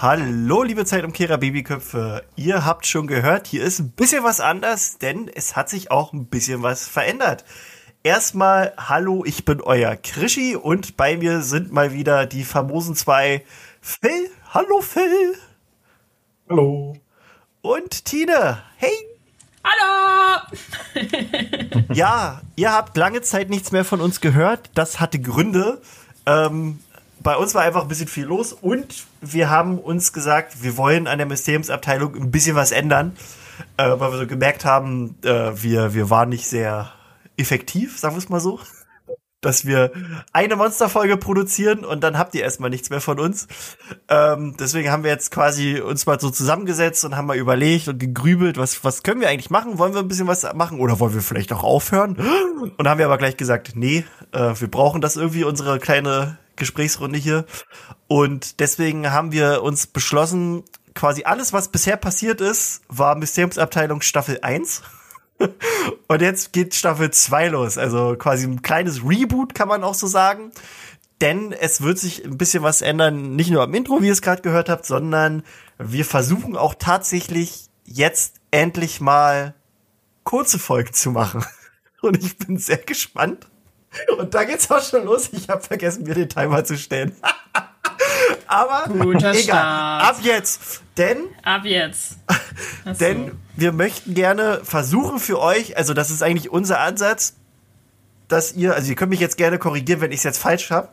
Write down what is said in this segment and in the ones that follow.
Hallo liebe Zeitumkehrer Babyköpfe. Ihr habt schon gehört, hier ist ein bisschen was anders, denn es hat sich auch ein bisschen was verändert. Erstmal, hallo, ich bin euer Krischi und bei mir sind mal wieder die famosen zwei Phil. Hallo Phil. Hallo. Und Tine. Hey. Hallo! ja, ihr habt lange Zeit nichts mehr von uns gehört. Das hatte Gründe. Ähm, bei uns war einfach ein bisschen viel los und wir haben uns gesagt, wir wollen an der Mysteriumsabteilung ein bisschen was ändern, äh, weil wir so gemerkt haben, äh, wir, wir waren nicht sehr effektiv, sagen wir es mal so. Dass wir eine Monsterfolge produzieren und dann habt ihr erstmal nichts mehr von uns. Ähm, deswegen haben wir jetzt quasi uns mal so zusammengesetzt und haben mal überlegt und gegrübelt, was, was können wir eigentlich machen? Wollen wir ein bisschen was machen oder wollen wir vielleicht auch aufhören? Und haben wir aber gleich gesagt, nee, äh, wir brauchen das irgendwie, unsere kleine Gesprächsrunde hier. Und deswegen haben wir uns beschlossen, quasi alles, was bisher passiert ist, war Mysteriumsabteilung Staffel 1. Und jetzt geht Staffel 2 los. Also quasi ein kleines Reboot, kann man auch so sagen. Denn es wird sich ein bisschen was ändern, nicht nur am Intro, wie ihr es gerade gehört habt, sondern wir versuchen auch tatsächlich jetzt endlich mal kurze Folgen zu machen. Und ich bin sehr gespannt. Und da geht's auch schon los. Ich habe vergessen, mir den Timer zu stellen. Aber Guter egal. Start. Ab jetzt. Denn Ab jetzt. Ach so. denn wir möchten gerne versuchen für euch, also das ist eigentlich unser Ansatz, dass ihr, also ihr könnt mich jetzt gerne korrigieren, wenn ich es jetzt falsch habe.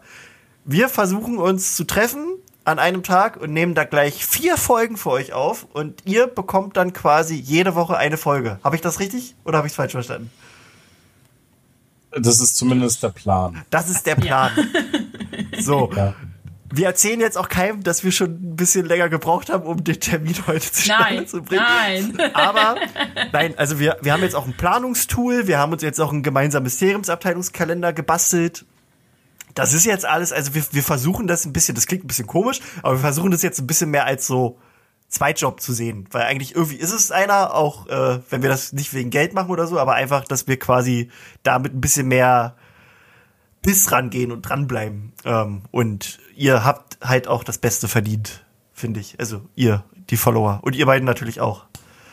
Wir versuchen uns zu treffen an einem Tag und nehmen da gleich vier Folgen für euch auf und ihr bekommt dann quasi jede Woche eine Folge. Habe ich das richtig oder habe ich es falsch verstanden? Das ist zumindest der Plan. Das ist der Plan. So. Ja. Wir erzählen jetzt auch keinem, dass wir schon ein bisschen länger gebraucht haben, um den Termin heute zustande Nein, zu bringen. nein. Aber nein, also wir, wir haben jetzt auch ein Planungstool, wir haben uns jetzt auch einen gemeinsamen Mysteriumsabteilungskalender gebastelt. Das ist jetzt alles, also wir, wir versuchen das ein bisschen, das klingt ein bisschen komisch, aber wir versuchen das jetzt ein bisschen mehr als so Zweitjob zu sehen. Weil eigentlich irgendwie ist es einer, auch äh, wenn wir das nicht wegen Geld machen oder so, aber einfach, dass wir quasi damit ein bisschen mehr Biss rangehen und dranbleiben. Ähm, und ihr habt halt auch das Beste verdient, finde ich. Also ihr, die Follower. Und ihr beiden natürlich auch.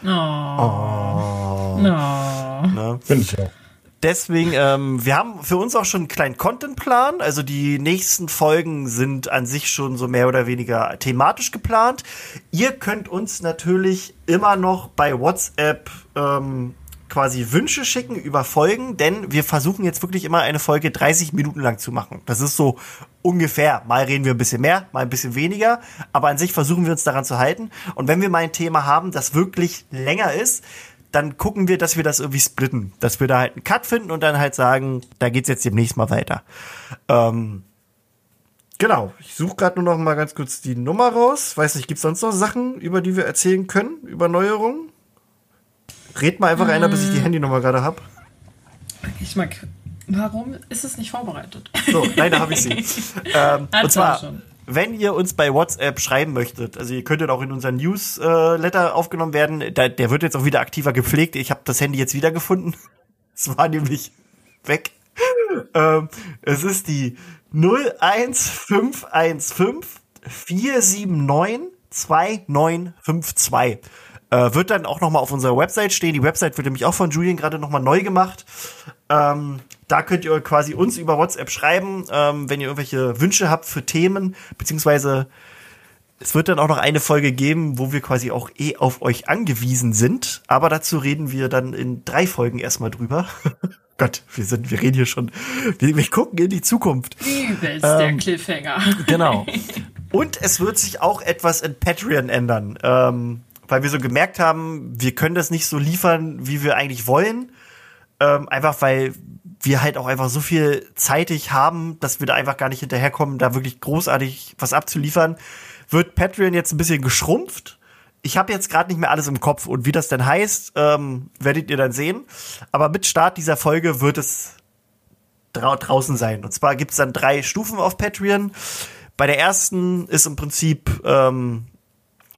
Oh. Oh. Ne? Finde ich auch. Deswegen, ähm, wir haben für uns auch schon einen kleinen Contentplan. Also die nächsten Folgen sind an sich schon so mehr oder weniger thematisch geplant. Ihr könnt uns natürlich immer noch bei WhatsApp ähm, quasi Wünsche schicken über Folgen, denn wir versuchen jetzt wirklich immer eine Folge 30 Minuten lang zu machen. Das ist so ungefähr. Mal reden wir ein bisschen mehr, mal ein bisschen weniger, aber an sich versuchen wir uns daran zu halten. Und wenn wir mal ein Thema haben, das wirklich länger ist, dann gucken wir, dass wir das irgendwie splitten. Dass wir da halt einen Cut finden und dann halt sagen, da geht's jetzt demnächst mal weiter. Ähm, genau. Ich suche gerade nur noch mal ganz kurz die Nummer raus. Weiß nicht, gibt's sonst noch Sachen, über die wir erzählen können? Über Neuerungen? Red mal einfach einer, bis ich die Handynummer gerade hab. Ich mag. Warum ist es nicht vorbereitet? So, nein, da habe ich sie. ähm, Also und zwar, schon. Wenn ihr uns bei WhatsApp schreiben möchtet, also ihr könntet auch in unseren Newsletter aufgenommen werden, da, der wird jetzt auch wieder aktiver gepflegt. Ich habe das Handy jetzt wiedergefunden. Es war nämlich weg. ähm, es ist die 01515 479 2952. Äh, wird dann auch noch mal auf unserer Website stehen. Die Website wird nämlich auch von Julian gerade noch mal neu gemacht. Ähm, da könnt ihr quasi uns über WhatsApp schreiben, ähm, wenn ihr irgendwelche Wünsche habt für Themen, beziehungsweise es wird dann auch noch eine Folge geben, wo wir quasi auch eh auf euch angewiesen sind. Aber dazu reden wir dann in drei Folgen erstmal drüber. Gott, wir sind, wir reden hier schon, wir, wir gucken in die Zukunft. Übelst der Cliffhanger. Genau. Und es wird sich auch etwas in Patreon ändern, ähm, weil wir so gemerkt haben, wir können das nicht so liefern, wie wir eigentlich wollen. Ähm, einfach weil wir halt auch einfach so viel zeitig haben, dass wir da einfach gar nicht hinterherkommen, da wirklich großartig was abzuliefern. Wird Patreon jetzt ein bisschen geschrumpft. Ich habe jetzt gerade nicht mehr alles im Kopf und wie das denn heißt, ähm, werdet ihr dann sehen. Aber mit Start dieser Folge wird es drau draußen sein. Und zwar gibt's dann drei Stufen auf Patreon. Bei der ersten ist im Prinzip ähm,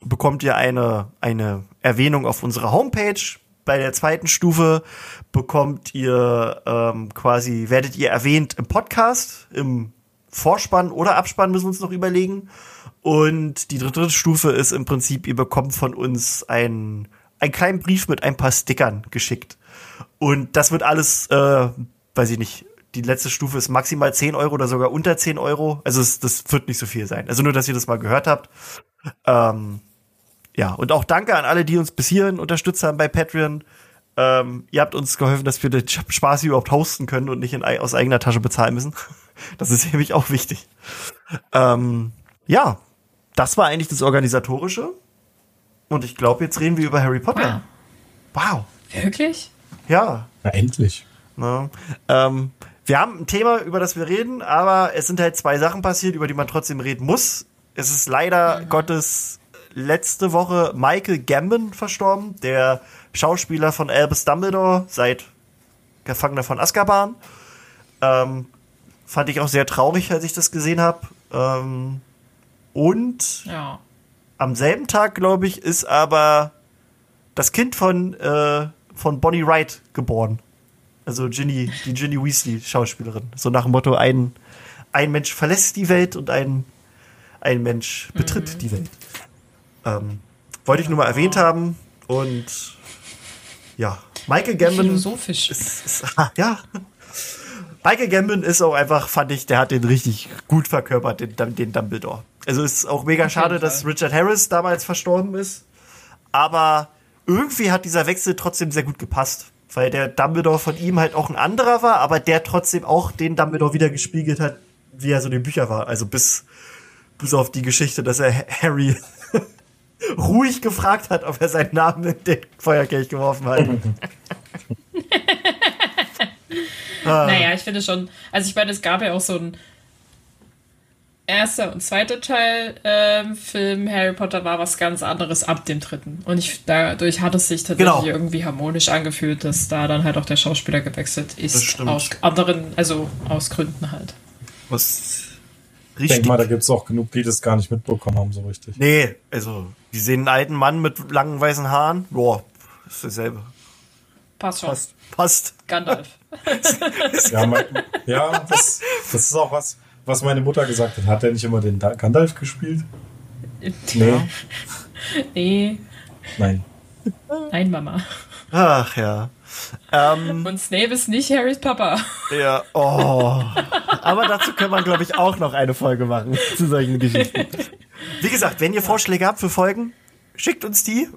bekommt ihr eine eine Erwähnung auf unserer Homepage. Bei der zweiten Stufe bekommt ihr ähm, quasi werdet ihr erwähnt im Podcast im Vorspann oder Abspann müssen wir uns noch überlegen. Und die dritte Stufe ist im Prinzip, ihr bekommt von uns einen, einen kleinen Brief mit ein paar Stickern geschickt. Und das wird alles, äh, weiß ich nicht, die letzte Stufe ist maximal 10 Euro oder sogar unter 10 Euro. Also es, das wird nicht so viel sein. Also nur, dass ihr das mal gehört habt. Ähm, ja, und auch danke an alle, die uns bis hierhin unterstützt haben bei Patreon. Ähm, ihr habt uns geholfen, dass wir den Spaß hier überhaupt hosten können und nicht in, aus eigener Tasche bezahlen müssen. Das ist nämlich auch wichtig. Ähm, ja, das war eigentlich das Organisatorische. Und ich glaube, jetzt reden wir über Harry Potter. Wow. Wirklich? Ja. Na, endlich. Ne? Ähm, wir haben ein Thema, über das wir reden, aber es sind halt zwei Sachen passiert, über die man trotzdem reden muss. Es ist leider Gottes letzte Woche Michael Gambon verstorben, der Schauspieler von Albus Dumbledore seit Gefangener von Azkaban. Ähm, fand ich auch sehr traurig, als ich das gesehen habe. Ähm, und Ja. am selben Tag, glaube ich, ist aber das Kind von, äh, von Bonnie Wright geboren. Also Ginny, die Ginny Weasley, Schauspielerin. So nach dem Motto, ein, ein Mensch verlässt die Welt und ein, ein Mensch betritt die Welt. Ähm, wollte ich nur mal erwähnt haben. Und ja, Michael Gambon Philosophisch. ist, ist, ja. Michael Gambon ist auch einfach, fand ich, der hat den richtig gut verkörpert, den, den Dumbledore. Also ist auch mega schade, dass. Richard Harris damals verstorben ist. Aber irgendwie hat dieser Wechsel trotzdem sehr gut gepasst. Weil der Dumbledore von ihm halt auch ein anderer war, aber der trotzdem auch den Dumbledore wieder gespiegelt hat, wie er so in den Büchern war. Also bis, bis auf die Geschichte, dass er Harry ruhig gefragt hat, ob er seinen Namen in den Feuerkelch geworfen hat. Naja, ich finde schon, also ich meine, es gab ja auch so ein erster und zweiter Teil ähm, Film Harry Potter war was ganz anderes ab dem dritten. Und ich dadurch hat es sich tatsächlich Genau. irgendwie harmonisch angefühlt, dass da dann halt auch der Schauspieler gewechselt Das ist. stimmt. Aus anderen, also aus Gründen halt. Was Ich richtig. denke mal, da gibt es auch genug, die das gar nicht mitbekommen haben, so richtig. nee, also, die sehen einen alten Mann mit langen weißen Haaren. Boah, ist dasselbe. Passt schon. Passt. Passt. Gandalf. Ja, mein, ja das, das ist auch was, was meine Mutter gesagt hat. Hat er nicht immer den Da- Gandalf gespielt? Nee. Nee, Nein. nein, Mama. Ach ja. Ähm, Und Snape ist nicht Harrys Papa. ja, oh. Aber dazu können wir, glaube ich, auch noch eine Folge machen zu solchen Geschichten. Wie gesagt, wenn ihr Vorschläge habt für Folgen, schickt uns die.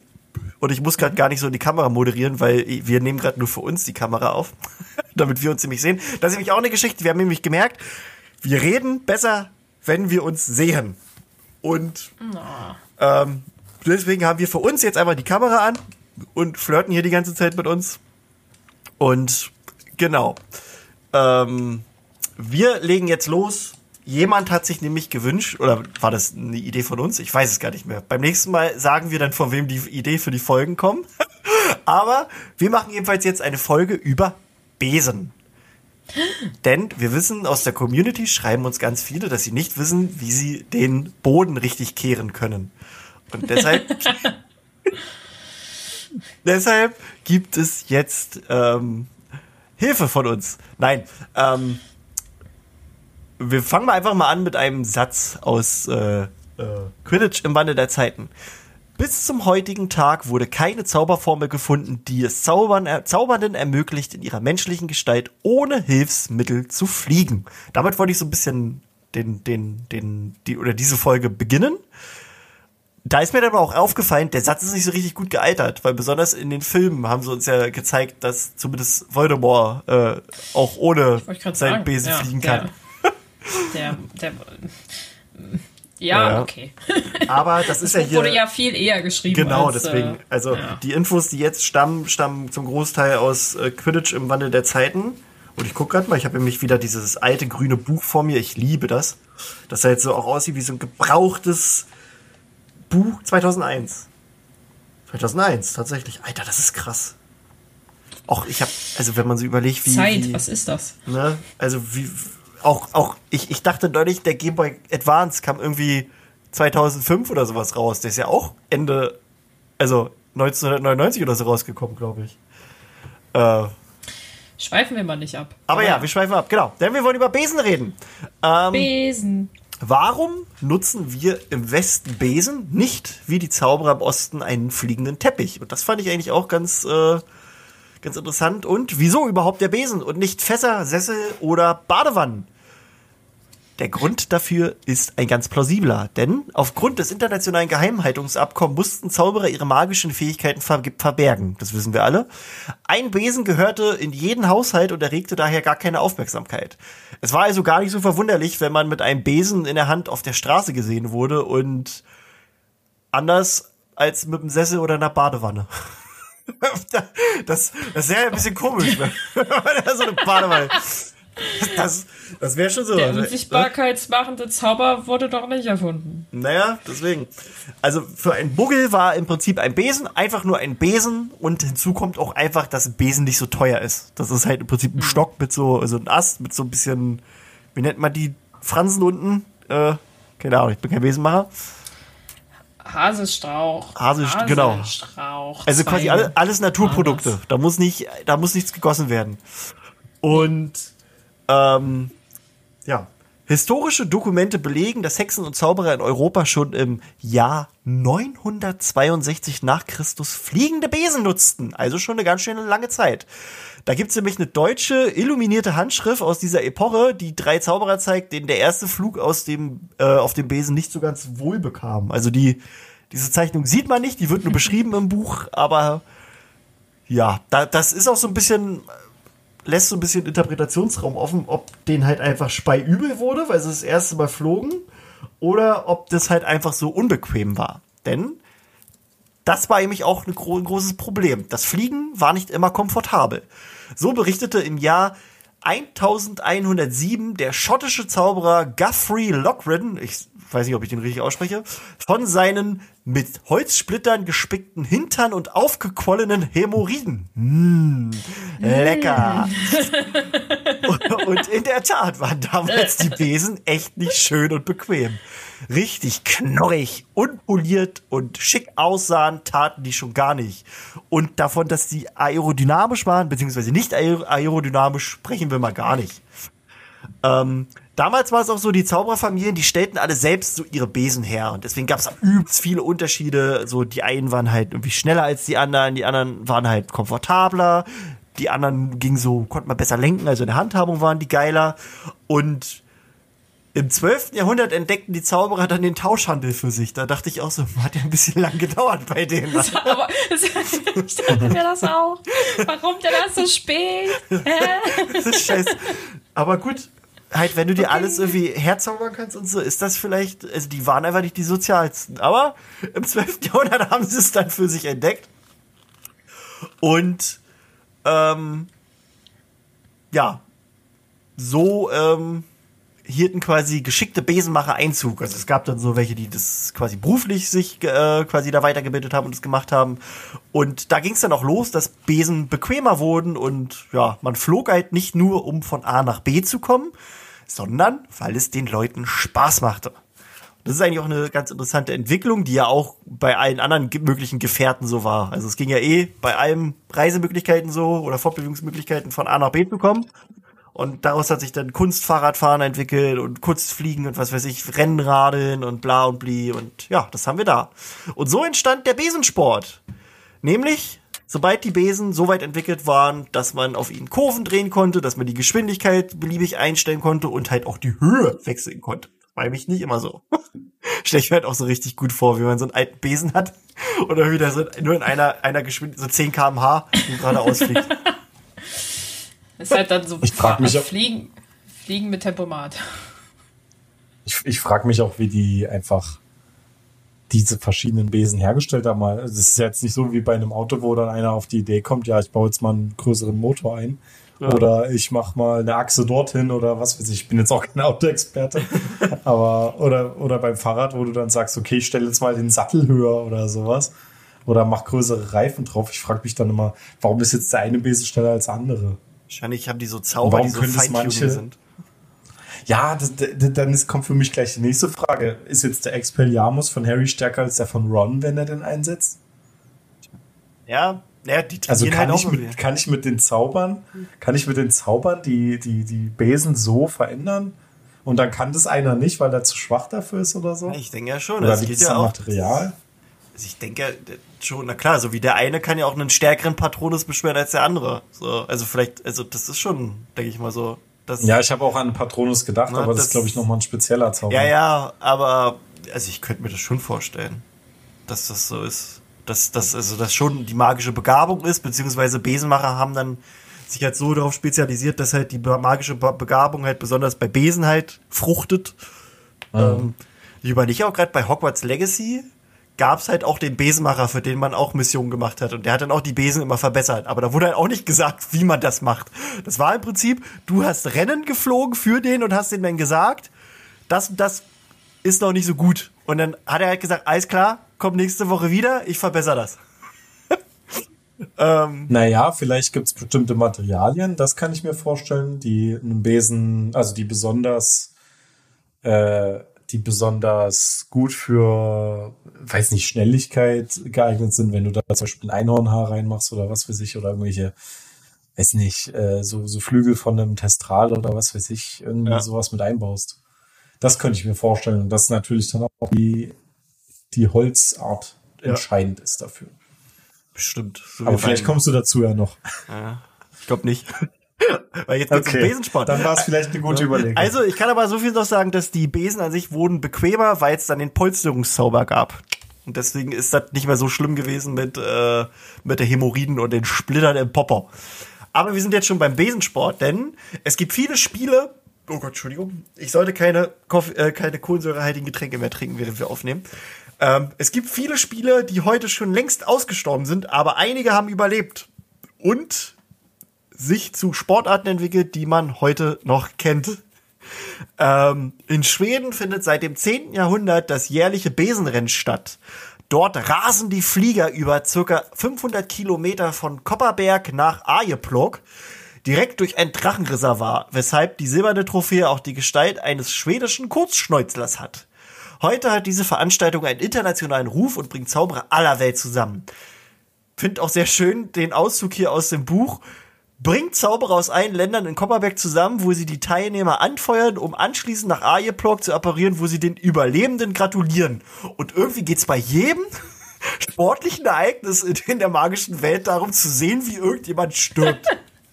Und ich muss gerade gar nicht so in die Kamera moderieren, weil wir nehmen gerade nur für uns die Kamera auf, damit wir uns nämlich sehen. Das ist nämlich auch eine Geschichte. Wir haben nämlich gemerkt, wir reden besser, wenn wir uns sehen. Und ähm, deswegen haben wir für uns jetzt einmal die Kamera an und flirten hier die ganze Zeit mit uns. Und genau. Ähm, wir legen jetzt los. Jemand hat sich nämlich gewünscht, oder war das eine Idee von uns? Ich weiß es gar nicht mehr. Beim nächsten Mal sagen wir dann, von wem die Idee für die Folgen kommt. Aber wir machen jedenfalls jetzt eine Folge über Besen. Denn wir wissen aus der Community, schreiben uns ganz viele, dass sie nicht wissen, wie sie den Boden richtig kehren können. Und deshalb, deshalb gibt es jetzt ähm, Hilfe von uns. Nein, ähm, wir fangen mal einfach mal an mit einem Satz aus äh, äh, Quidditch im Wandel der Zeiten. Bis zum heutigen Tag wurde keine Zauberformel gefunden, die es Zaubern, äh, Zaubernden ermöglicht, in ihrer menschlichen Gestalt ohne Hilfsmittel zu fliegen. Damit wollte ich so ein bisschen den, den, den, die, oder diese Folge beginnen. Da ist mir dann aber auch aufgefallen, der Satz ist nicht so richtig gut gealtert, weil besonders in den Filmen haben sie uns ja gezeigt, dass zumindest Voldemort äh, auch ohne seinen. Besen ja, fliegen kann. Der, der, der ja, Ja. okay. Aber das ist ja hier. Wurde ja viel eher geschrieben. Genau, als, deswegen. Äh, Also ja. die Infos, die jetzt stammen, stammen zum Großteil aus äh, Quidditch im Wandel der Zeiten. Und ich gucke gerade mal, ich habe nämlich wieder dieses alte grüne Buch vor mir. Ich liebe das. Das halt so auch aussieht wie so ein gebrauchtes Buch 2001. 2001, tatsächlich. Alter, das ist krass. Auch ich habe, also wenn man so überlegt, wie, Zeit, wie was ist das? ne, also wie auch auch ich ich dachte neulich, der Game Boy Advance kam irgendwie 2005 oder sowas raus. Der ist ja auch Ende also 1999 oder so rausgekommen, glaube ich. Äh, schweifen wir mal nicht ab. Aber, ja, wir schweifen ab, genau. Denn wir wollen über Besen reden. Ähm, Besen. Warum nutzen wir im Westen Besen, nicht wie die Zauberer im Osten einen fliegenden Teppich? Und das fand ich eigentlich auch ganz, äh, ganz interessant. Und wieso überhaupt der Besen und nicht Fässer, Sessel oder Badewannen? Der Grund dafür ist ein ganz plausibler, denn aufgrund des internationalen Geheimhaltungsabkommens mussten Zauberer ihre magischen Fähigkeiten ver verbergen. Das wissen wir alle. Ein Besen gehörte in jeden Haushalt und erregte daher gar keine Aufmerksamkeit. Es war also gar nicht so verwunderlich, wenn man mit einem Besen in der Hand auf der Straße gesehen wurde und anders als mit einem Sessel oder einer Badewanne. Das, das wäre ein bisschen komisch, ne? so eine Badewanne. Das, das wäre schon so. Der unsichtbarkeitsmachende Zauber wurde doch nicht erfunden. Naja, deswegen. Also für einen Buggel war im Prinzip ein Besen einfach nur ein Besen und hinzu kommt auch einfach, dass ein Besen nicht so teuer ist. Das ist halt im Prinzip ein mhm. Stock mit so, also ein Ast mit so ein bisschen, wie nennt man die Fransen unten? Äh, keine Ahnung, ich bin kein Besenmacher. Haselstrauch. Haselstrauch, genau. Also quasi alle, alles Naturprodukte. Da muss nicht, da muss nichts gegossen werden. Und ähm, ja. Historische Dokumente belegen, dass Hexen und Zauberer in Europa schon im Jahr 962 nach Christus fliegende Besen nutzten. Also schon eine ganz schöne lange Zeit. Da gibt's nämlich eine deutsche illuminierte Handschrift aus dieser Epoche, die drei Zauberer zeigt, denen der erste Flug aus dem, äh, auf dem Besen nicht so ganz wohl bekam. Also die, diese Zeichnung sieht man nicht, die wird nur beschrieben im Buch, aber ja, da, das ist auch so ein bisschen lässt so ein bisschen Interpretationsraum offen, ob denen halt einfach Spei übel wurde, weil sie das erste Mal flogen, oder ob das halt einfach so unbequem war. Denn das war nämlich auch ein großes Problem. Das Fliegen war nicht immer komfortabel. So berichtete im Jahr 1107 der schottische Zauberer Guthrie Lochridden, ich weiß nicht, ob ich den richtig ausspreche, von seinen mit Holzsplittern gespickten Hintern und aufgequollenen Hämorrhoiden. Mmh, lecker. und in der Tat waren damals die Besen echt nicht schön und bequem. Richtig knorrig, unpoliert und schick aussahen, taten die schon gar nicht. Und davon, dass die aerodynamisch waren, beziehungsweise nicht aerodynamisch, sprechen wir mal gar nicht. Ähm, Damals war es auch so, die Zaubererfamilien, die stellten alle selbst so ihre Besen her. Und deswegen gab es übelst viele Unterschiede. So, die einen waren halt irgendwie schneller als die anderen, die anderen waren halt komfortabler, die anderen gingen so, konnte man besser lenken, also in der Handhabung waren die geiler. Und im 12. Jahrhundert entdeckten die Zauberer dann den Tauschhandel für sich. Da dachte ich auch so, hat ja ein bisschen lang gedauert bei denen. Aber ich dachte mir das auch. Warum denn das so spät? Das ist scheiße. Aber gut, halt, wenn du dir okay. alles irgendwie herzaubern kannst und so, ist das vielleicht, also die waren einfach nicht die sozialsten. Aber im 12. Jahrhundert haben sie es dann für sich entdeckt. Und ähm, ja, so ähm, hielten quasi geschickte Besenmacher Einzug. Also es gab dann so welche, die das quasi beruflich sich äh, quasi da weitergebildet haben und das gemacht haben. Und da ging es dann auch los, dass Besen bequemer wurden und ja, man flog halt nicht nur, um von A nach B zu kommen, sondern weil es den Leuten Spaß machte. Das ist eigentlich auch eine ganz interessante Entwicklung, die ja auch bei allen anderen möglichen Gefährten so war. Also es ging ja eh bei allen Reisemöglichkeiten so oder Fortbewegungsmöglichkeiten von A nach B zu kommen. Und daraus hat sich dann Kunstfahrradfahren entwickelt und Kunstfliegen und was weiß ich, Rennradeln und bla und bli und ja, das haben wir da. Und so entstand der Besensport. Nämlich, sobald die Besen so weit entwickelt waren, dass man auf ihnen Kurven drehen konnte, dass man die Geschwindigkeit beliebig einstellen konnte und halt auch die Höhe wechseln konnte. War mich nicht immer so. Stell ich mir halt auch so richtig gut vor, wie man so einen alten Besen hat oder wieder so nur in einer, einer Geschwindigkeit, so 10 kmh gerade ausfliegt. ist halt dann so ich frag mich Fliegen, Fliegen mit Tempomat. Ich, ich frage mich auch, wie die einfach diese verschiedenen Besen hergestellt haben. Es ist jetzt nicht so wie bei einem Auto, wo dann einer auf die Idee kommt, ja, ich baue jetzt mal einen größeren Motor ein. Ja. Oder ich mache mal eine Achse dorthin oder was weiß ich. Ich bin jetzt auch kein Autoexperte. aber, oder, oder beim Fahrrad, wo du dann sagst, okay, ich stelle jetzt mal den Sattel höher oder sowas. Oder mach größere Reifen drauf. Ich frage mich dann immer, warum ist jetzt der eine Besen schneller als der andere? Wahrscheinlich haben die so Zauber, die so feintuning sind. Ja, das, das, dann ist, kommt für mich gleich die nächste Frage. Ist jetzt der Expelliarmus von Harry stärker als der von Ron, wenn er den einsetzt? Ja, Naja, die Also kann halt ich, mit, kann ich mit den Zaubern, kann ich mit den Zaubern die, die, die Besen so verändern? Und dann kann das einer nicht, weil er zu schwach dafür ist oder so? Ich denke ja schon. Oder das liegt ja auch. Material? Also ich denke ja schon, na klar, so wie der eine kann ja auch einen stärkeren Patronus beschweren als der andere. So, also vielleicht, also das ist schon, denke ich mal so. Das, Ja, ich habe auch an Patronus gedacht, Na, aber das das- ist, glaube ich, nochmal ein spezieller Zauber. ja, ja, aber also ich könnte mir das schon vorstellen, dass das so ist. Dass das also das schon die magische Begabung ist, beziehungsweise Besenmacher haben dann sich halt so darauf spezialisiert, dass halt die magische Be- Begabung halt besonders bei Besen halt fruchtet. Ähm, ich überlege auch gerade bei Hogwarts Legacy gab es halt auch den Besenmacher, für den man auch Missionen gemacht hat. Und der hat dann auch die Besen immer verbessert. Aber da wurde halt auch nicht gesagt, wie man das macht. Das war im Prinzip, du hast Rennen geflogen für den und hast ihm dann gesagt, das und das ist noch nicht so gut. Und dann hat er halt gesagt, alles klar, komm nächste Woche wieder, ich verbessere das. ähm, Naja, vielleicht gibt's bestimmte Materialien, das kann ich mir vorstellen, die einen Besen, also die besonders, äh, die besonders gut für, weiß nicht, Schnelligkeit geeignet sind, wenn du da zum Beispiel ein Einhornhaar reinmachst oder was weiß ich, oder irgendwelche, weiß nicht, äh, so, so Flügel von einem Testral oder was weiß ich, irgendwie Ja. sowas mit einbaust. Das könnte ich mir vorstellen. Und das ist natürlich dann auch die, die Holzart Ja. entscheidend ist dafür. bestimmt. So Aber vielleicht kommst du dazu ja noch. Ja, ich glaube nicht. Weil jetzt um Besensport. Dann war es vielleicht eine gute Überlegung. Also, ich kann aber so viel noch sagen, dass die Besen an sich wurden bequemer, weil es dann den Polsterungszauber gab. Und deswegen ist das nicht mehr so schlimm gewesen mit, äh, mit der Hämorrhoiden und den Splittern im Popper. Aber wir sind jetzt schon beim Besensport, denn es gibt viele Spiele. Oh Gott, Entschuldigung. Ich sollte keine, Koff äh, keine kohlensäurehaltigen Getränke mehr trinken, während wir aufnehmen. Ähm, es gibt viele Spiele, die heute schon längst ausgestorben sind, aber einige haben überlebt. Und sich zu Sportarten entwickelt, die man heute noch kennt. Ähm, in Schweden findet seit dem 10. Jahrhundert das jährliche Besenrennen statt. Dort rasen die Flieger über circa 500 Kilometer von Kopperberg nach Arjeplog direkt durch ein Drachenreservoir, weshalb die silberne Trophäe auch die Gestalt eines schwedischen Kurzschnäuzlers hat. Heute hat diese Veranstaltung einen internationalen Ruf und bringt Zauberer aller Welt zusammen. Find auch sehr schön den Auszug hier aus dem Buch. Bringt Zauberer aus allen Ländern in Kopperberg zusammen, wo sie die Teilnehmer anfeuern, um anschließend nach Arjeplog zu apparieren, wo sie den Überlebenden gratulieren. Und irgendwie geht's bei jedem sportlichen Ereignis in, der magischen Welt darum zu sehen, wie irgendjemand stirbt.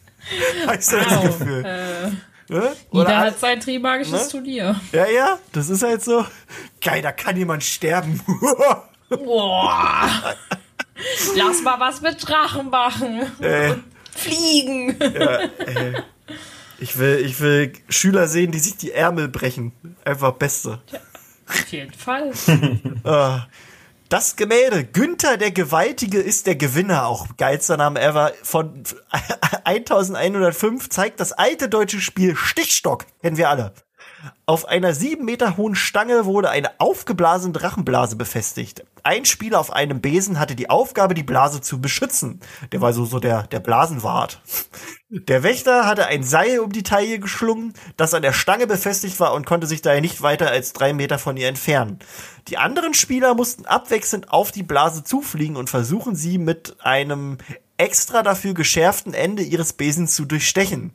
Hast du das Wow. Gefühl? Äh, Ne? jeder hat sein trimagisches Ne? Turnier. ja, ja, das ist halt so. Geil, da kann jemand sterben. Boah. Lass mal was mit Drachen machen. äh, Fliegen. ich, will, ich will Schüler sehen, die sich die Ärmel brechen. Einfach Beste. Auf jeden Fall. Ah. Das Gemälde, Günther der Gewaltige ist der Gewinner, auch geilster Name ever, von 1105 zeigt das alte deutsche Spiel Stichstock, kennen wir alle. Auf einer sieben Meter hohen Stange wurde eine aufgeblasene Drachenblase befestigt. Ein Spieler auf einem Besen hatte die Aufgabe, die Blase zu beschützen. Der war so, so der, der Blasenwart. Der Wächter hatte ein Seil um die Taille geschlungen, das an der Stange befestigt war und konnte sich daher nicht weiter als drei Meter von ihr entfernen. Die anderen Spieler mussten abwechselnd auf die Blase zufliegen und versuchen sie mit einem extra dafür geschärften Ende ihres Besens zu durchstechen.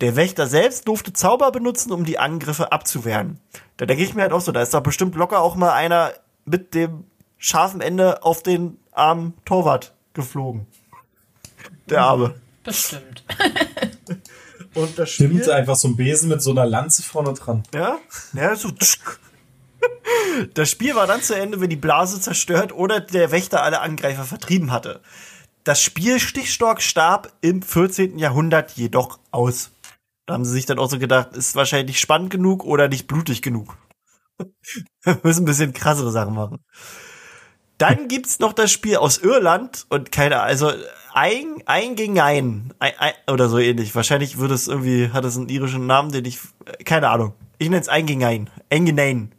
Der Wächter selbst durfte Zauber benutzen, um die Angriffe abzuwehren. Da denke ich mir halt auch so, da ist doch bestimmt locker auch mal einer mit dem scharfen Ende auf den armen Torwart geflogen. Der Arme. Bestimmt. Und das Stimmt, einfach so ein Besen mit so einer Lanze vorne dran. Ja, ja, so. tschk. Das Spiel war dann zu Ende, wenn die Blase zerstört oder der Wächter alle Angreifer vertrieben hatte. Das Spiel Stichstock starb im 14. Jahrhundert jedoch aus. Da haben sie sich dann auch so gedacht, ist wahrscheinlich nicht spannend genug oder nicht blutig genug. Wir müssen ein bisschen krassere Sachen machen. Dann gibt's noch das Spiel aus Irland und keine, also ein, ein gegen ein, ein, ein oder so ähnlich. Wahrscheinlich würde es irgendwie, hat es einen irischen Namen, den ich, keine Ahnung. Ich nenne es ein gegen ein. Ein gegen ein.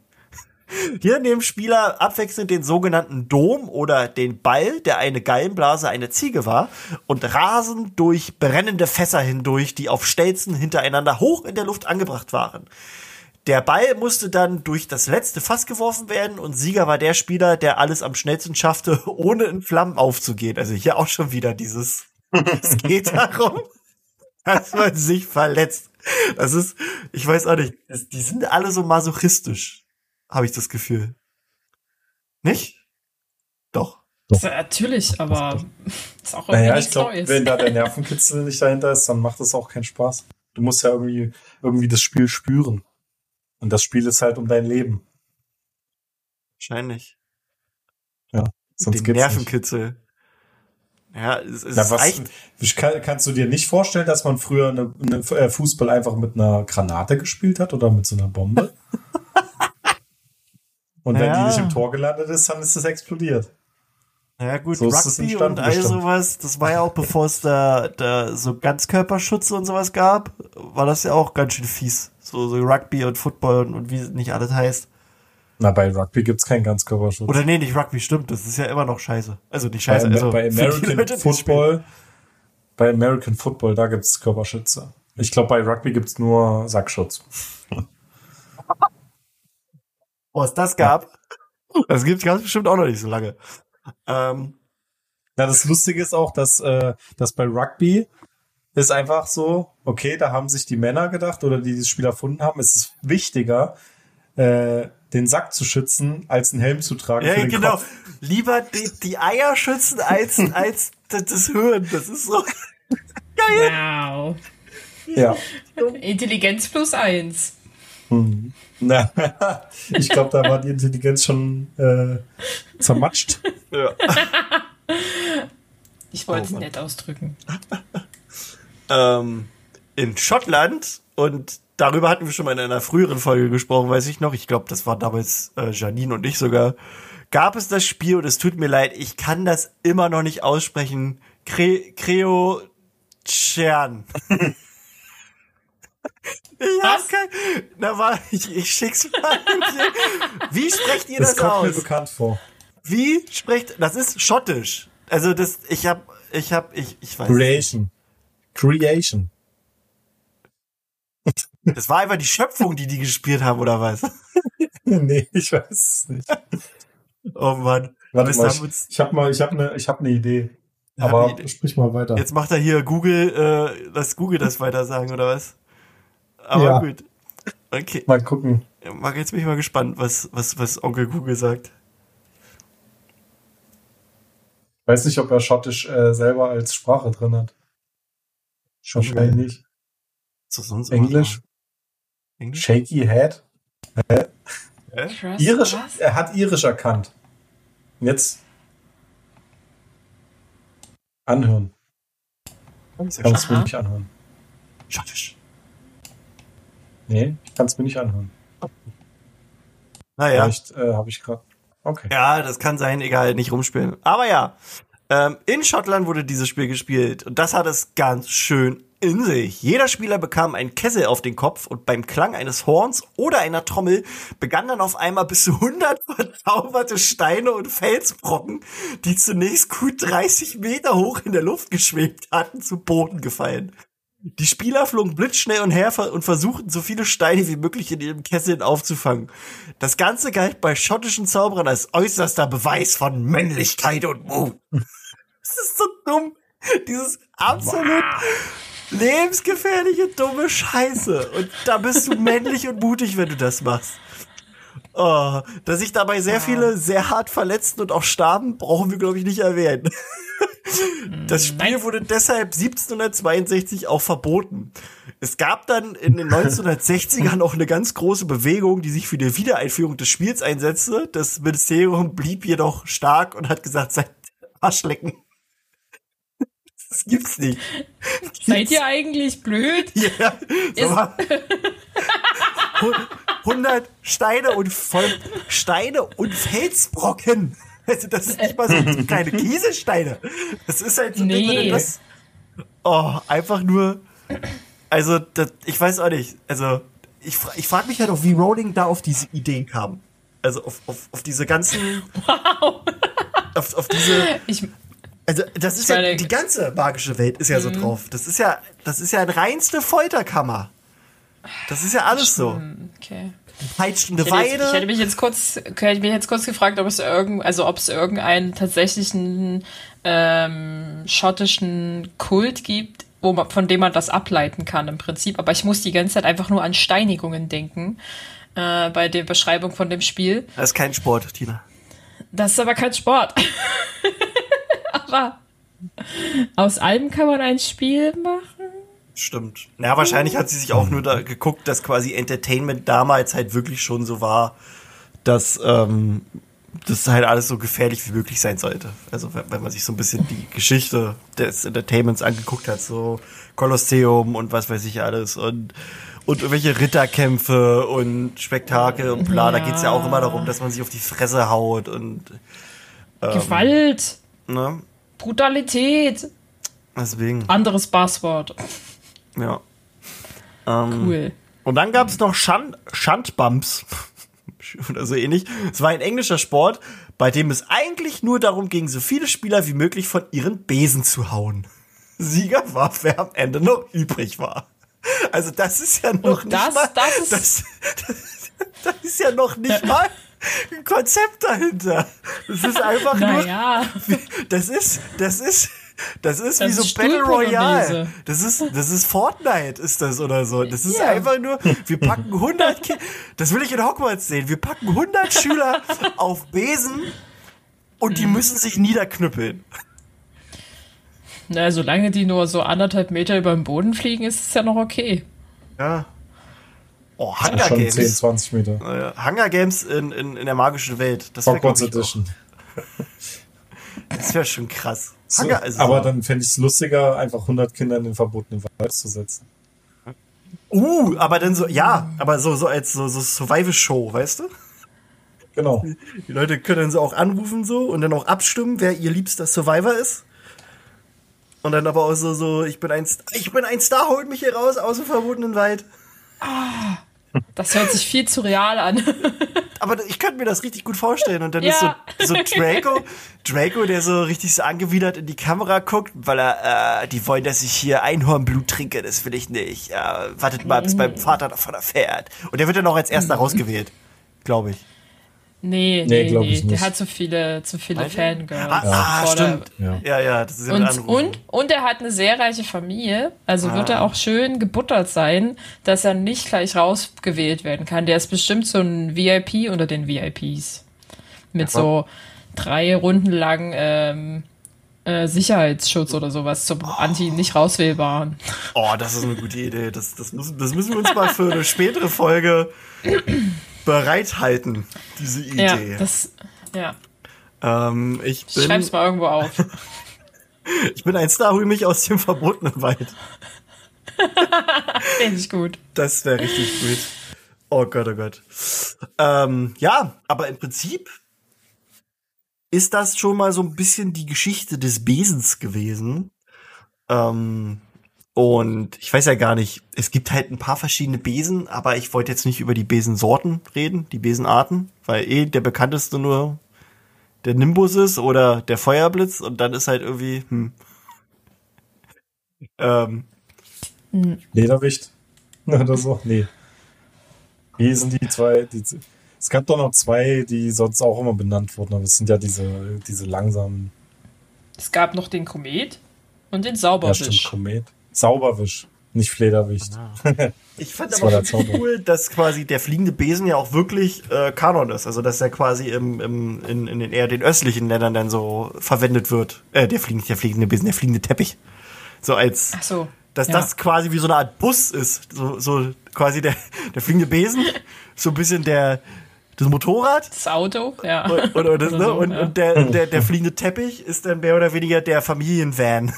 Hier nehmen Spieler abwechselnd den sogenannten Dom oder den Ball, der eine Gallenblase eine Ziege war, und rasen durch brennende Fässer hindurch, die auf Stelzen hintereinander hoch in der Luft angebracht waren. der Ball musste dann durch das letzte Fass geworfen werden und Sieger war der Spieler, der alles am schnellsten schaffte, ohne in Flammen aufzugehen. Also hier auch schon wieder dieses, es geht darum, dass man sich verletzt. Das ist, ich weiß auch nicht, die sind alle so masochistisch, habe ich das Gefühl. Nicht? Doch. Doch. Natürlich, aber ist auch irgendwie naja, ich glaube, wenn da der Nervenkitzel nicht dahinter ist, dann macht das auch keinen Spaß. Du musst ja irgendwie, irgendwie das Spiel spüren. Und das Spiel ist halt um dein Leben. Wahrscheinlich. Ja, sonst Den Nervenkitzel. Nicht. Ja, es, es ja, was, kann, kannst du dir nicht vorstellen, dass man früher eine, eine äh, Fußball einfach mit einer Granate gespielt hat oder mit so einer Bombe? Und wenn ja. die nicht im Tor gelandet ist, dann ist es explodiert. Ja gut, so Rugby und all sowas, das war ja auch bevor es da, da so Ganzkörperschutz und sowas gab, war das ja auch ganz schön fies. So, so Rugby und Football und, und wie nicht alles heißt. Na, bei Rugby gibt's keinen Ganzkörperschutz. Oder nee, nicht Rugby, stimmt. Das ist ja immer noch scheiße. Also nicht scheiße. Bei, also bei American Leute, Football, bei American Football, da gibt's Körperschützer. Ich glaube, bei Rugby gibt's nur Sackschutz. Boah, es das gab. Das gibt's ganz bestimmt auch noch nicht so lange. Ähm, ja, das Lustige ist auch, dass, äh, dass bei Rugby ist einfach so, okay, da haben sich die Männer gedacht oder die dieses Spiel erfunden haben, es ist wichtiger, äh, den Sack zu schützen, als einen Helm zu tragen. Ja, genau. Kopf. Lieber die, die Eier schützen als, als das Hirn. Das ist so. Geil. Wow. Ja. Intelligenz plus eins. Hm. Na, ich glaube, da war die Intelligenz schon äh, zermatscht. Ja. Ich wollte oh, es nett ausdrücken. ähm, in Schottland und darüber hatten wir schon mal in einer früheren Folge gesprochen, weiß ich noch. Ich glaube, das war damals äh, Janine und ich sogar. Gab es das Spiel und es tut mir leid, ich kann das immer noch nicht aussprechen. Cre Creo Chern. Na war ich, ich schick's mal. Wie sprecht ihr das, das kommt aus? mir bekannt vor. Wie spricht das ist schottisch. Also das ich hab ich hab ich ich weiß. Creation. Creation. Das war einfach die Schöpfung, die die gespielt haben, oder was? nee, ich weiß es nicht. Oh Mann. Warte mal, ich, ich habe mal, ich habe eine, ich habe eine Idee. Aber Idee. sprich mal weiter. Jetzt macht er hier Google, äh, lass Google das weiter sagen, oder was? Aber ja. gut. Okay. Mal gucken. Mag jetzt bin ich mal gespannt, was, was, was Onkel Google sagt. Ich weiß nicht, ob er Schottisch äh, selber als Sprache drin hat. Wahrscheinlich nicht. So sonst Englisch? Englisch? Shaky Head? Hä? Äh? Irisch, er hat irisch erkannt. Jetzt anhören. Kannst du mir nicht anhören. Schottisch. Nee, ich kann es mir nicht anhören. Naja. Vielleicht äh, habe ich gerade. Okay. Ja, das kann sein, egal, nicht rumspielen. Aber ja, ähm, in Schottland wurde dieses Spiel gespielt und das hat es ganz schön in sich. Jeder Spieler bekam einen Kessel auf den Kopf und beim Klang eines Horns oder einer Trommel begann dann auf einmal bis zu 100 verzauberte Steine und Felsbrocken, die zunächst gut 30 Meter hoch in der Luft geschwebt hatten, zu Boden gefallen. Die Spieler flogen blitzschnell und her und versuchten so viele Steine wie möglich in ihrem Kessel aufzufangen. Das Ganze galt bei schottischen Zauberern als äußerster Beweis von Männlichkeit und Mut. Das ist so dumm. Dieses absolut lebensgefährliche, dumme Scheiße. Und da bist du männlich und mutig, wenn du das machst. Oh, dass sich dabei sehr viele sehr hart verletzten und auch starben, brauchen wir, glaube ich, nicht erwähnen. Das Spiel Nein. wurde deshalb 1762 auch verboten. Es gab dann in den 1960ern auch eine ganz große Bewegung, die sich für die Wiedereinführung des Spiels einsetzte. Das Ministerium blieb jedoch stark und hat gesagt, seid Arschlecken. Das gibt's nicht. Seid ihr eigentlich blöd? Ja, so 100 Steine und voll Steine und Felsbrocken. Also das ist nicht mal so kleine Kieselsteine. Das ist halt so nee. Ding, das. Oh, einfach nur. Also, das, ich weiß auch nicht. Also, ich, ich frage mich halt auch, wie Rowling da auf diese Idee kam. Also auf, auf, auf diese ganzen. Wow. Auf, auf diese. Ich, also, das ist ja, die ganze magische Welt ist ja so mhm. drauf. Das ist ja, das ist ja eine reinste Folterkammer. Das ist ja alles so. Okay. Peitschende Ich jetzt, Weide. ich hätte mich jetzt kurz, ich mich jetzt kurz gefragt, ob es irgend, also ob es irgendeinen tatsächlichen ähm, schottischen Kult gibt, wo man, von dem man das ableiten kann im Prinzip. Aber ich muss die ganze Zeit einfach nur an Steinigungen denken äh, bei der Beschreibung von dem Spiel. Das ist kein Sport, Tina. Das ist aber kein Sport. aber aus allem kann man ein Spiel machen. Stimmt. Na, wahrscheinlich hat sie sich auch nur da geguckt, dass quasi Entertainment damals halt wirklich schon so war, dass ähm, das halt alles so gefährlich wie möglich sein sollte. Also wenn, man sich so ein bisschen die Geschichte des Entertainments angeguckt hat, so Kolosseum und was weiß ich alles und und irgendwelche Ritterkämpfe und Spektakel und bla, da Ja. geht's ja auch immer darum, dass man sich auf die Fresse haut und Gewalt, ne? Brutalität, Deswegen, anderes Passwort. Ja. Ähm, Cool. Und dann gab es noch Schand Schandbumps oder so ähnlich. Es war ein englischer Sport, bei dem es eigentlich nur darum ging, so viele Spieler wie möglich von ihren Besen zu hauen. Sieger war, wer am Ende noch übrig war. Also das ist ja noch Und nicht das- mal, das ist- das, das, das ist ja noch nicht mal ein Konzept dahinter. Das ist einfach nur Naja, das ist, das ist, das ist Das wie so ist Battle Royale. Das ist, das ist Fortnite, ist das oder so. Das ist Ja. einfach nur, wir packen 100 Ki das will ich in Hogwarts sehen. Wir packen 100 Schüler auf Besen und die müssen sich niederknüppeln. na, solange die nur so anderthalb Meter über dem Boden fliegen, ist es ja noch okay. Ja. Oh, Ja, Hunger schon 10, Games. 20 Meter. Äh, Hunger Games in, in, in der magischen Welt. Das wäre Hogwarts Edition. das wär schon krass. So, also, aber dann fände ich es lustiger, einfach 100 Kinder in den verbotenen Wald zu setzen. uh, aber dann so, ja, aber so, so als so, so Survival-Show, weißt du? Genau. Die Leute können dann so auch anrufen so und dann auch abstimmen, wer ihr liebster Survivor ist. Und dann aber auch so, so, ich bin ein, ich bin ein Star, holt mich hier raus aus dem verbotenen Wald. Das hört sich viel zu real an. Aber ich könnte mir das richtig gut vorstellen. Und dann Ja. ist so, so Draco, Draco, der so richtig so angewidert in die Kamera guckt, weil er, äh, die wollen, dass ich hier Einhornblut trinke, das will ich nicht. Äh, wartet mal, bis mein Vater davon erfährt. Und der wird dann auch als erster rausgewählt, glaube ich. Nee, Nee, nee, nee. ich Der nicht. hat zu viele, zu viele? Fangirls. Ah, ah der- stimmt. Ja. Ja, ja, das ist ja Und, und, und er hat eine sehr reiche Familie, also wird Ah. er auch schön gebuttert sein, dass er nicht gleich rausgewählt werden kann. Der ist bestimmt so ein VIP unter den VIPs. Mit so drei Runden lang ähm, äh, Sicherheitsschutz oder sowas zum Anti-nicht rauswählbaren. Oh, das ist eine gute Idee. Das, das, müssen, das müssen wir uns mal für eine spätere Folge bereithalten, diese Ja, Idee. das, ja. ähm, ich, Ich bin, schreib's mal irgendwo auf. ich bin ein Star, hol mich aus dem verbotenen Wald. Finde ich gut. Das wäre richtig gut. Oh Gott, oh Gott. Ähm, ja, aber im Prinzip ist das schon mal so ein bisschen die Geschichte des Besens gewesen. Ähm, und ich weiß ja gar nicht, es gibt halt ein paar verschiedene Besen, aber ich wollte jetzt nicht über die Besensorten reden, die Besenarten, weil eh der bekannteste nur der Nimbus ist oder der Feuerblitz und dann ist halt irgendwie, hm. Ähm, Lederwicht. Oder so. Nee. Sind die zwei? Die, es gab doch noch zwei, die sonst auch immer benannt wurden, aber es sind ja diese, diese langsamen. Es gab noch den Komet und den Ja, Sauberwisch. stimmt, Komet. Sauberwisch, nicht Flederwicht. Ich fand Das aber cool, dass quasi der fliegende Besen ja auch wirklich äh, Kanon ist. Also dass er quasi im, im, in, in den eher den östlichen Ländern dann so verwendet wird. Äh, der fliegende, der fliegende Besen, der fliegende Teppich. So als, Ach so. dass ja. das quasi wie so eine Art Bus ist. So, so quasi der, der fliegende Besen, so ein bisschen der, das Motorrad. Das Auto, ja. Und, und, und, das, ne? so, und, ja. und der, der, der fliegende Teppich ist dann mehr oder weniger der Familienvan.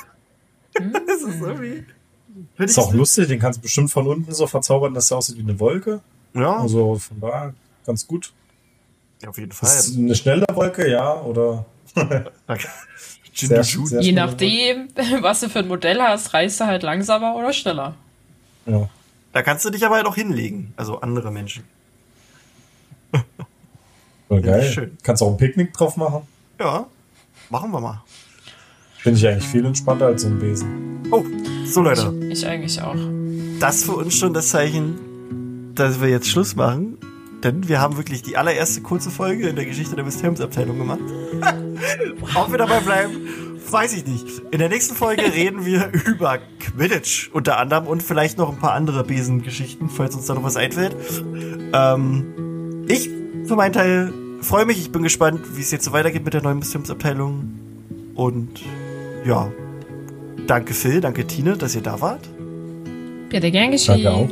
das ist irgendwie. Ist ich auch lustig, den kannst du bestimmt von unten so verzaubern, dass er aussieht wie eine Wolke. Ja, Also von da ganz gut. auf jeden Fall. Ist eine schnelle Wolke, ja, oder Sehr, sehr Je nachdem, was du für ein Modell hast, reist du halt langsamer oder schneller. Ja. Da kannst du dich aber halt auch hinlegen, also andere Menschen. Ja, geil. schön. Kannst auch ein Picknick drauf machen. Ja, machen wir mal. Finde ich eigentlich viel entspannter als so ein Besen. Oh, so Leute, Ich eigentlich auch. das für uns schon das Zeichen, dass wir jetzt Schluss machen. Denn wir haben wirklich die allererste kurze Folge in der Geschichte der Mysteriumsabteilung gemacht. Ob wir dabei bleiben, weiß ich nicht. In der nächsten Folge reden wir über Quidditch unter anderem und vielleicht noch ein paar andere Besengeschichten, falls uns da noch was einfällt. Ähm, ich für meinen Teil freue mich. Ich bin gespannt, wie es jetzt so weitergeht mit der neuen Mysteriumsabteilung. Und ja, danke Phil, danke Tine, dass ihr da wart. Bitte gern geschehen. Danke auch.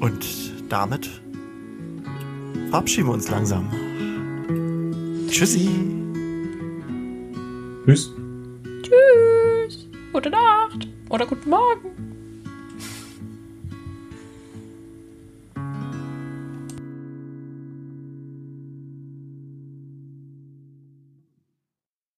Und damit verabschieden wir uns langsam. Tschüssi. Tschüss. Tschüss. Gute Nacht. Oder guten Morgen.